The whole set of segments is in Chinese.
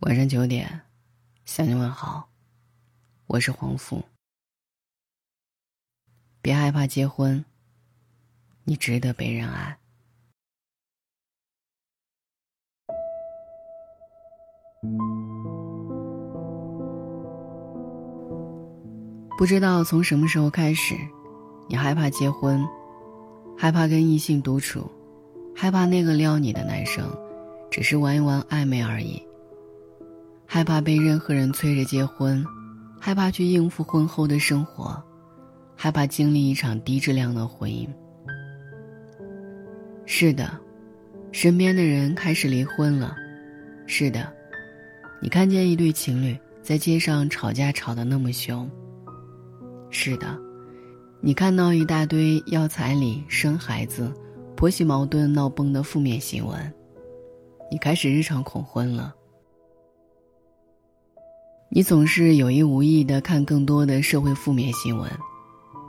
晚上九点，向你问好，我是黄甫。别害怕结婚，你值得被人爱。不知道从什么时候开始，你害怕结婚，害怕跟异性独处，害怕那个撩你的男生，只是玩一玩暧昧而已。害怕被任何人催着结婚，害怕去应付婚后的生活，害怕经历一场低质量的婚姻。是的，身边的人开始离婚了。是的，你看见一对情侣在街上吵架吵得那么凶。是的，你看到一大堆要彩礼、生孩子、婆媳矛盾闹崩的负面新闻，你开始日常恐婚了。你总是有意无意的看更多的社会负面新闻，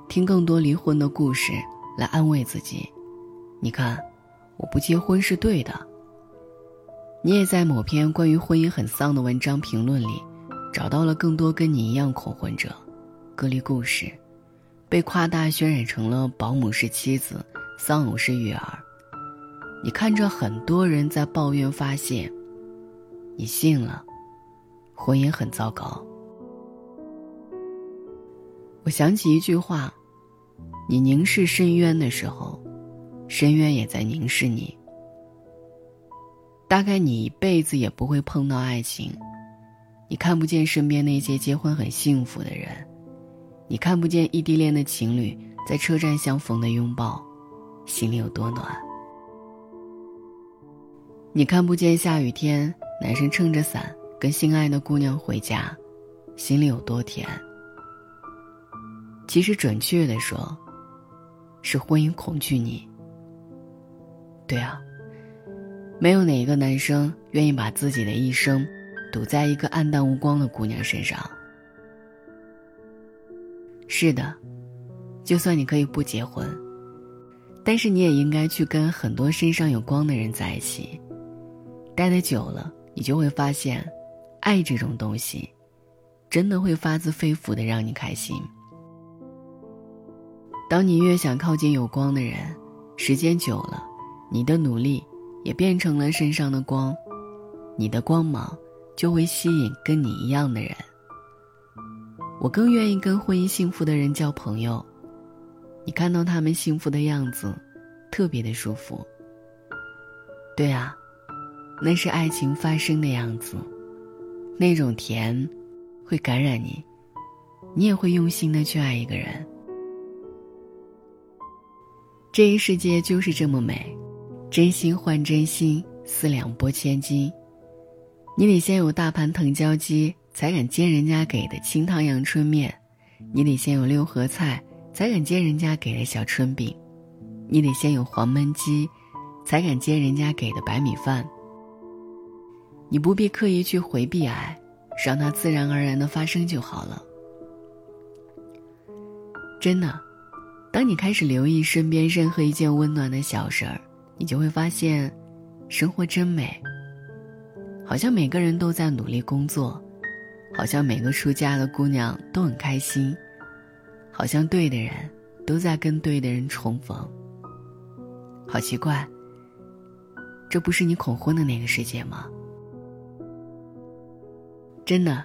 听更多离婚的故事来安慰自己。你看，我不结婚是对的。你也在某篇关于婚姻很丧的文章评论里，找到了更多跟你一样恐婚者，隔离故事，被夸大渲染成了保姆是妻子，丧偶是育儿。你看着很多人在抱怨发泄，你信了。婚姻很糟糕。我想起一句话：“你凝视深渊的时候，深渊也在凝视你。”大概你一辈子也不会碰到爱情，你看不见身边那些结婚很幸福的人，你看不见异地恋的情侣在车站相逢的拥抱，心里有多暖。你看不见下雨天男生撑着伞。跟心爱的姑娘回家，心里有多甜？其实准确的说，是婚姻恐惧你。对啊，没有哪一个男生愿意把自己的一生赌在一个暗淡无光的姑娘身上。是的，就算你可以不结婚，但是你也应该去跟很多身上有光的人在一起。待得久了，你就会发现。爱这种东西，真的会发自肺腑的让你开心。当你越想靠近有光的人，时间久了，你的努力也变成了身上的光，你的光芒就会吸引跟你一样的人。我更愿意跟婚姻幸福的人交朋友，你看到他们幸福的样子，特别的舒服。对啊，那是爱情发生的样子。那种甜，会感染你，你也会用心的去爱一个人。这一世界就是这么美，真心换真心，四两拨千斤。你得先有大盘藤椒鸡，才敢接人家给的清汤阳春面；你得先有六合菜，才敢接人家给的小春饼；你得先有黄焖鸡，才敢接人家给的白米饭。你不必刻意去回避爱，让它自然而然的发生就好了。真的，当你开始留意身边任何一件温暖的小事儿，你就会发现，生活真美。好像每个人都在努力工作，好像每个出嫁的姑娘都很开心，好像对的人都在跟对的人重逢。好奇怪，这不是你恐婚的那个世界吗？真的，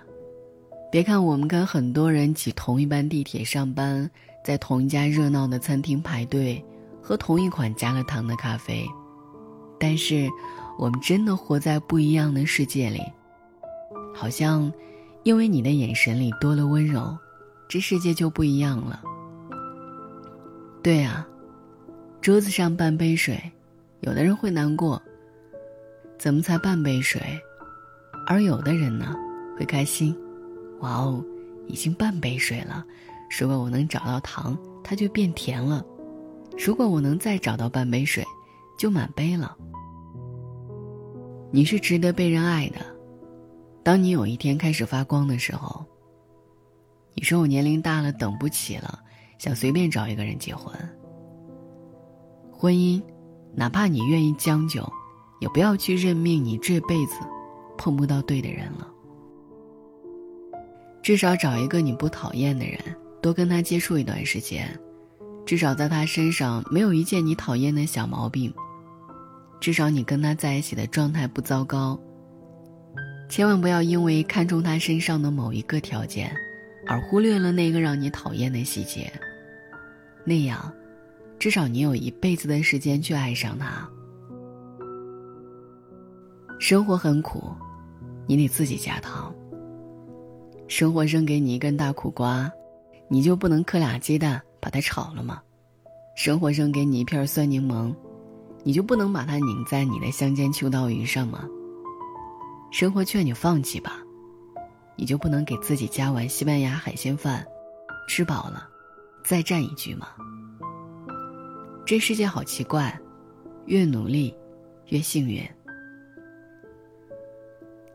别看我们跟很多人挤同一班地铁上班，在同一家热闹的餐厅排队，喝同一款加了糖的咖啡，但是我们真的活在不一样的世界里。好像，因为你的眼神里多了温柔，这世界就不一样了。对啊，桌子上半杯水，有的人会难过，怎么才半杯水？而有的人呢？会开心，哇哦，已经半杯水了。如果我能找到糖，它就变甜了；如果我能再找到半杯水，就满杯了。你是值得被人爱的。当你有一天开始发光的时候，你说我年龄大了，等不起了，想随便找一个人结婚。婚姻，哪怕你愿意将就，也不要去认命，你这辈子。碰不到对的人了。至少找一个你不讨厌的人，多跟他接触一段时间，至少在他身上没有一件你讨厌的小毛病。至少你跟他在一起的状态不糟糕。千万不要因为看中他身上的某一个条件，而忽略了那个让你讨厌的细节。那样，至少你有一辈子的时间去爱上他。生活很苦，你得自己加糖。生活扔给你一根大苦瓜，你就不能磕俩鸡蛋把它炒了吗？生活扔给你一片酸柠檬。你就不能把它拧在你的香煎秋刀鱼上吗？生活劝你放弃吧，你就不能给自己加碗西班牙海鲜饭，吃饱了，再蘸一句吗？这世界好奇怪，越努力，越幸运。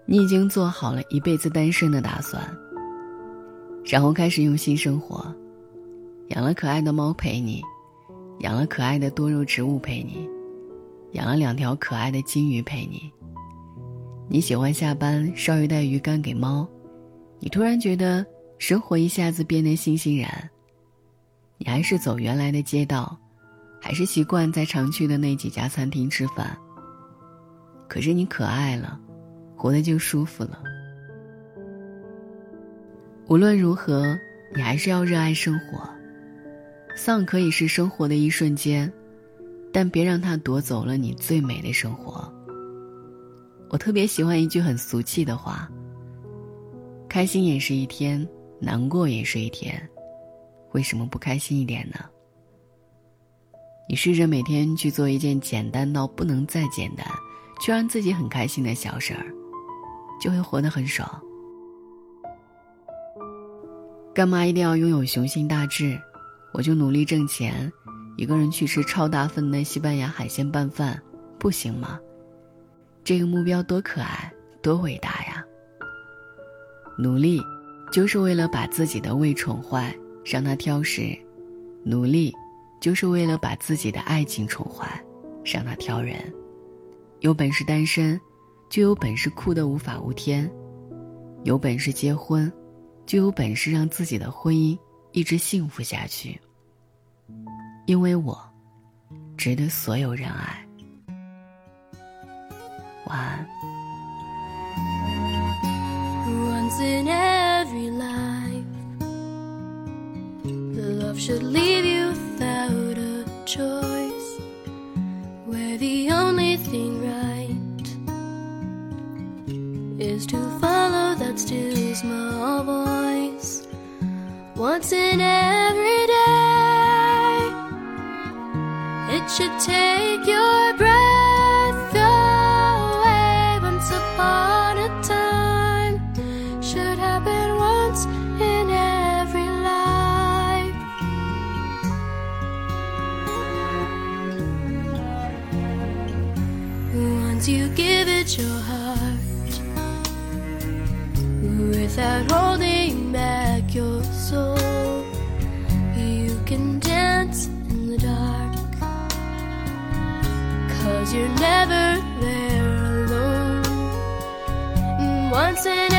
你已经做好了一辈子单身的打算，然后开始用心生活，养了可爱的猫陪你，养了可爱的多肉植物陪你。养了两条可爱的金鱼陪你。你喜欢下班烧一袋鱼干给猫，你突然觉得生活一下子变得欣欣然。你还是走原来的街道，还是习惯在常去的那几家餐厅吃饭。可是你可爱了，活得就舒服了。无论如何，你还是要热爱生活。丧可以是生活的一瞬间。但别让它夺走了你最美的生活。我特别喜欢一句很俗气的话：“开心也是一天，难过也是一天，为什么不开心一点呢？”你试着每天去做一件简单到不能再简单，却让自己很开心的小事儿，就会活得很爽。干嘛一定要拥有雄心大志？我就努力挣钱。一个人去吃超大份的西班牙海鲜拌饭，不行吗？这个目标多可爱，多伟大呀！努力，就是为了把自己的胃宠坏，让他挑食；努力，就是为了把自己的爱情宠坏，让他挑人。有本事单身，就有本事哭得无法无天；有本事结婚，就有本事让自己的婚姻一直幸福下去。因为我值得所有人爱。晚安。In every life, love should leave you Once in every day. It should take your breath away. Once upon a time should happen once in every life. Once you give it your heart can dance in the dark Cause you're never there alone. once in